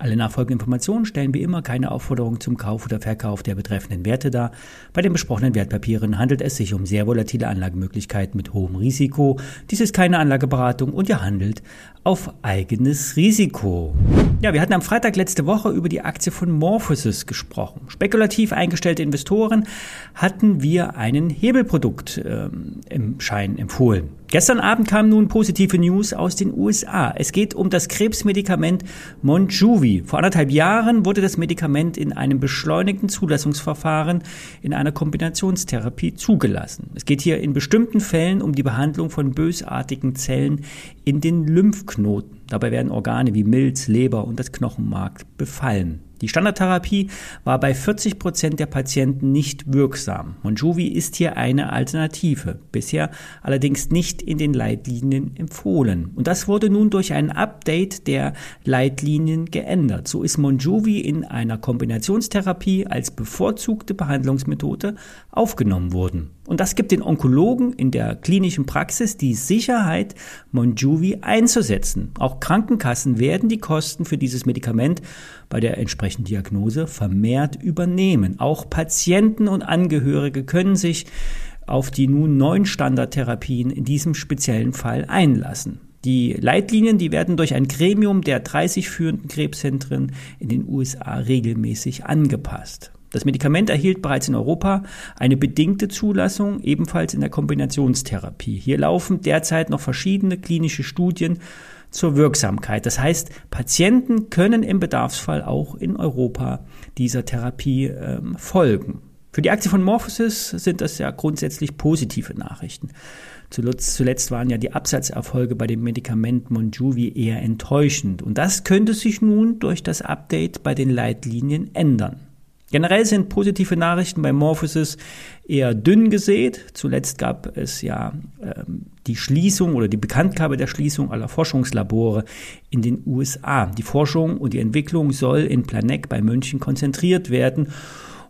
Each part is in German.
Alle nachfolgenden Informationen stellen wie immer keine Aufforderung zum Kauf oder Verkauf der betreffenden Werte dar. Bei den besprochenen Wertpapieren handelt es sich um sehr volatile Anlagemöglichkeiten mit hohem Risiko. Dies ist keine Anlageberatung und ihr handelt auf eigenes Risiko. Ja, wir hatten am Freitag letzte Woche über die Aktie von Morphosis gesprochen. Spekulativ eingestellte Investoren hatten wir einen Hebelprodukt ähm, im Schein empfohlen. Gestern Abend kam nun positive News aus den USA. Es geht um das Krebsmedikament Monjuvi. Vor anderthalb Jahren wurde das Medikament in einem beschleunigten Zulassungsverfahren in einer Kombinationstherapie zugelassen. Es geht hier in bestimmten Fällen um die Behandlung von bösartigen Zellen in den Lymphknoten. Dabei werden Organe wie Milz, Leber und das Knochenmark befallen. Die Standardtherapie war bei 40 Prozent der Patienten nicht wirksam. Monjuvi ist hier eine Alternative, bisher allerdings nicht in den Leitlinien empfohlen. Und das wurde nun durch ein Update der Leitlinien geändert. So ist Monjuvi in einer Kombinationstherapie als bevorzugte Behandlungsmethode aufgenommen worden. Und das gibt den Onkologen in der klinischen Praxis die Sicherheit, Monjuvi einzusetzen. Auch Krankenkassen werden die Kosten für dieses Medikament bei der entsprechenden Diagnose vermehrt übernehmen. Auch Patienten und Angehörige können sich auf die nun neuen Standardtherapien in diesem speziellen Fall einlassen. Die Leitlinien, die werden durch ein Gremium der 30 führenden Krebszentren in den USA regelmäßig angepasst. Das Medikament erhielt bereits in Europa eine bedingte Zulassung, ebenfalls in der Kombinationstherapie. Hier laufen derzeit noch verschiedene klinische Studien zur Wirksamkeit. Das heißt, Patienten können im Bedarfsfall auch in Europa dieser Therapie ähm, folgen. Für die Aktie von Morphosis sind das ja grundsätzlich positive Nachrichten. Zuletzt, zuletzt waren ja die Absatzerfolge bei dem Medikament Monjuvi eher enttäuschend. Und das könnte sich nun durch das Update bei den Leitlinien ändern. Generell sind positive Nachrichten bei Morphosis eher dünn gesät. Zuletzt gab es ja ähm, die Schließung oder die Bekanntgabe der Schließung aller Forschungslabore in den USA. Die Forschung und die Entwicklung soll in Planegg bei München konzentriert werden.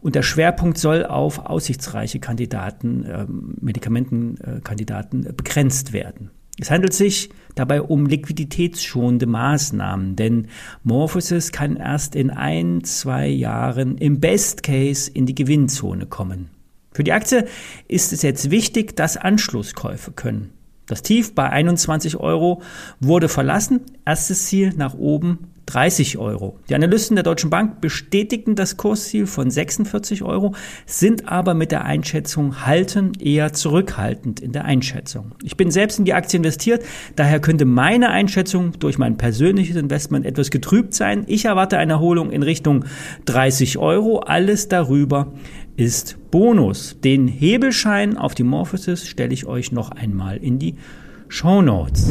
Und der Schwerpunkt soll auf aussichtsreiche Kandidaten, äh, Medikamentenkandidaten äh, begrenzt werden. Es handelt sich dabei um liquiditätsschonende Maßnahmen, denn Morphosis kann erst in ein, zwei Jahren im Best Case in die Gewinnzone kommen. Für die Aktie ist es jetzt wichtig, dass Anschlusskäufe können. Das Tief bei 21 Euro wurde verlassen. Erstes Ziel nach oben 30 Euro. Die Analysten der Deutschen Bank bestätigten das Kursziel von 46 Euro, sind aber mit der Einschätzung halten eher zurückhaltend in der Einschätzung. Ich bin selbst in die Aktie investiert, daher könnte meine Einschätzung durch mein persönliches Investment etwas getrübt sein. Ich erwarte eine Erholung in Richtung 30 Euro. Alles darüber ist Bonus. Den Hebelschein auf die Morphosis stelle ich euch noch einmal in die Show Notes.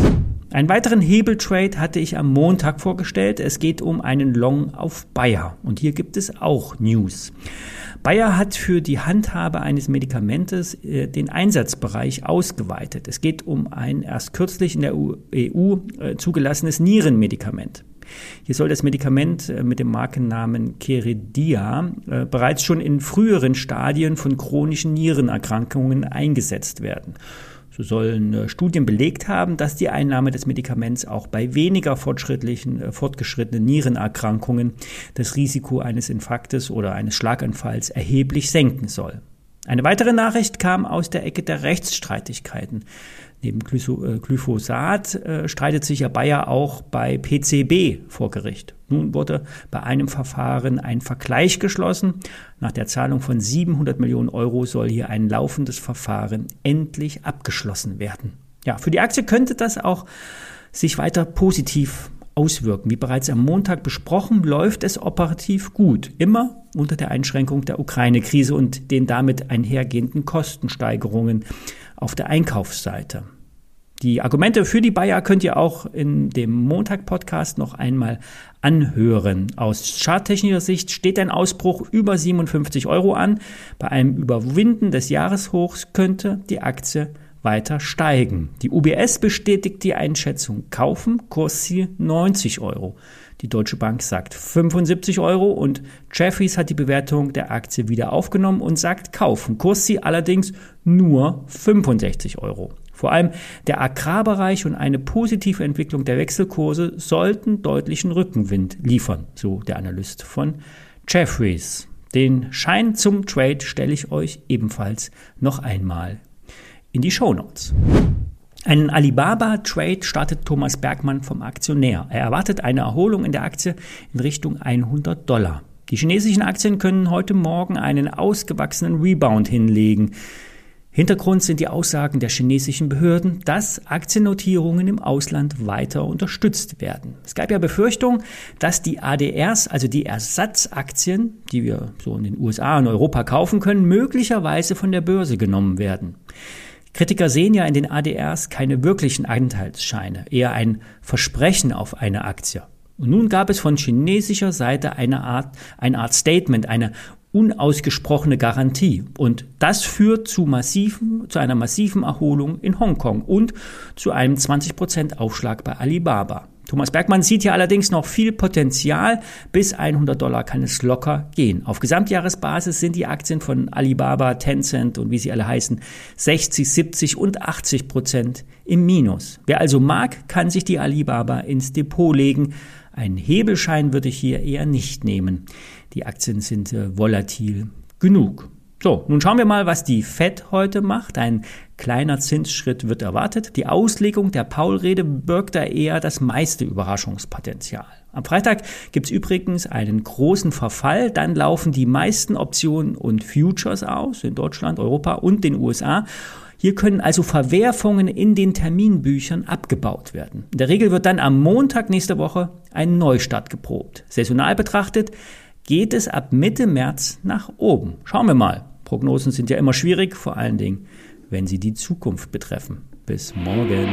Einen weiteren Hebeltrade hatte ich am Montag vorgestellt. Es geht um einen Long auf Bayer. Und hier gibt es auch News. Bayer hat für die Handhabe eines Medikamentes äh, den Einsatzbereich ausgeweitet. Es geht um ein erst kürzlich in der EU äh, zugelassenes Nierenmedikament. Hier soll das Medikament äh, mit dem Markennamen Keridia äh, bereits schon in früheren Stadien von chronischen Nierenerkrankungen eingesetzt werden. So sollen äh, Studien belegt haben, dass die Einnahme des Medikaments auch bei weniger fortschrittlichen, äh, fortgeschrittenen Nierenerkrankungen das Risiko eines Infarktes oder eines Schlaganfalls erheblich senken soll. Eine weitere Nachricht kam aus der Ecke der Rechtsstreitigkeiten. Neben äh, Glyphosat äh, streitet sich ja Bayer auch bei PCB vor Gericht. Nun wurde bei einem Verfahren ein Vergleich geschlossen. Nach der Zahlung von 700 Millionen Euro soll hier ein laufendes Verfahren endlich abgeschlossen werden. Ja, für die Aktie könnte das auch sich weiter positiv auswirken. Wie bereits am Montag besprochen, läuft es operativ gut, immer unter der Einschränkung der Ukraine-Krise und den damit einhergehenden Kostensteigerungen auf der Einkaufsseite. Die Argumente für die Bayer könnt ihr auch in dem Montag-Podcast noch einmal anhören. Aus charttechnischer Sicht steht ein Ausbruch über 57 Euro an. Bei einem Überwinden des Jahreshochs könnte die Aktie weiter steigen. Die UBS bestätigt die Einschätzung kaufen, Kursziel 90 Euro. Die Deutsche Bank sagt 75 Euro und Jeffries hat die Bewertung der Aktie wieder aufgenommen und sagt kaufen, Kursziel allerdings nur 65 Euro. Vor allem der Agrarbereich und eine positive Entwicklung der Wechselkurse sollten deutlichen Rückenwind liefern, so der Analyst von Jeffries. Den Schein zum Trade stelle ich euch ebenfalls noch einmal in die Show Notes. Einen Alibaba-Trade startet Thomas Bergmann vom Aktionär. Er erwartet eine Erholung in der Aktie in Richtung 100 Dollar. Die chinesischen Aktien können heute Morgen einen ausgewachsenen Rebound hinlegen. Hintergrund sind die Aussagen der chinesischen Behörden, dass Aktiennotierungen im Ausland weiter unterstützt werden. Es gab ja Befürchtungen, dass die ADRs, also die Ersatzaktien, die wir so in den USA und Europa kaufen können, möglicherweise von der Börse genommen werden. Kritiker sehen ja in den ADRs keine wirklichen Anteilsscheine, eher ein Versprechen auf eine Aktie. Und nun gab es von chinesischer Seite eine Art, eine Art Statement, eine unausgesprochene Garantie. Und das führt zu massiven, zu einer massiven Erholung in Hongkong und zu einem 20% Aufschlag bei Alibaba. Thomas Bergmann sieht hier allerdings noch viel Potenzial. Bis 100 Dollar kann es locker gehen. Auf Gesamtjahresbasis sind die Aktien von Alibaba, Tencent und wie sie alle heißen 60, 70 und 80 Prozent im Minus. Wer also mag, kann sich die Alibaba ins Depot legen. Ein Hebelschein würde ich hier eher nicht nehmen. Die Aktien sind äh, volatil genug. So, nun schauen wir mal, was die Fed heute macht. Ein kleiner Zinsschritt wird erwartet. Die Auslegung der Paul-Rede birgt da eher das meiste Überraschungspotenzial. Am Freitag gibt's übrigens einen großen Verfall. Dann laufen die meisten Optionen und Futures aus in Deutschland, Europa und den USA. Hier können also Verwerfungen in den Terminbüchern abgebaut werden. In der Regel wird dann am Montag nächste Woche ein Neustart geprobt. Saisonal betrachtet geht es ab Mitte März nach oben. Schauen wir mal. Prognosen sind ja immer schwierig, vor allen Dingen, wenn sie die Zukunft betreffen. Bis morgen.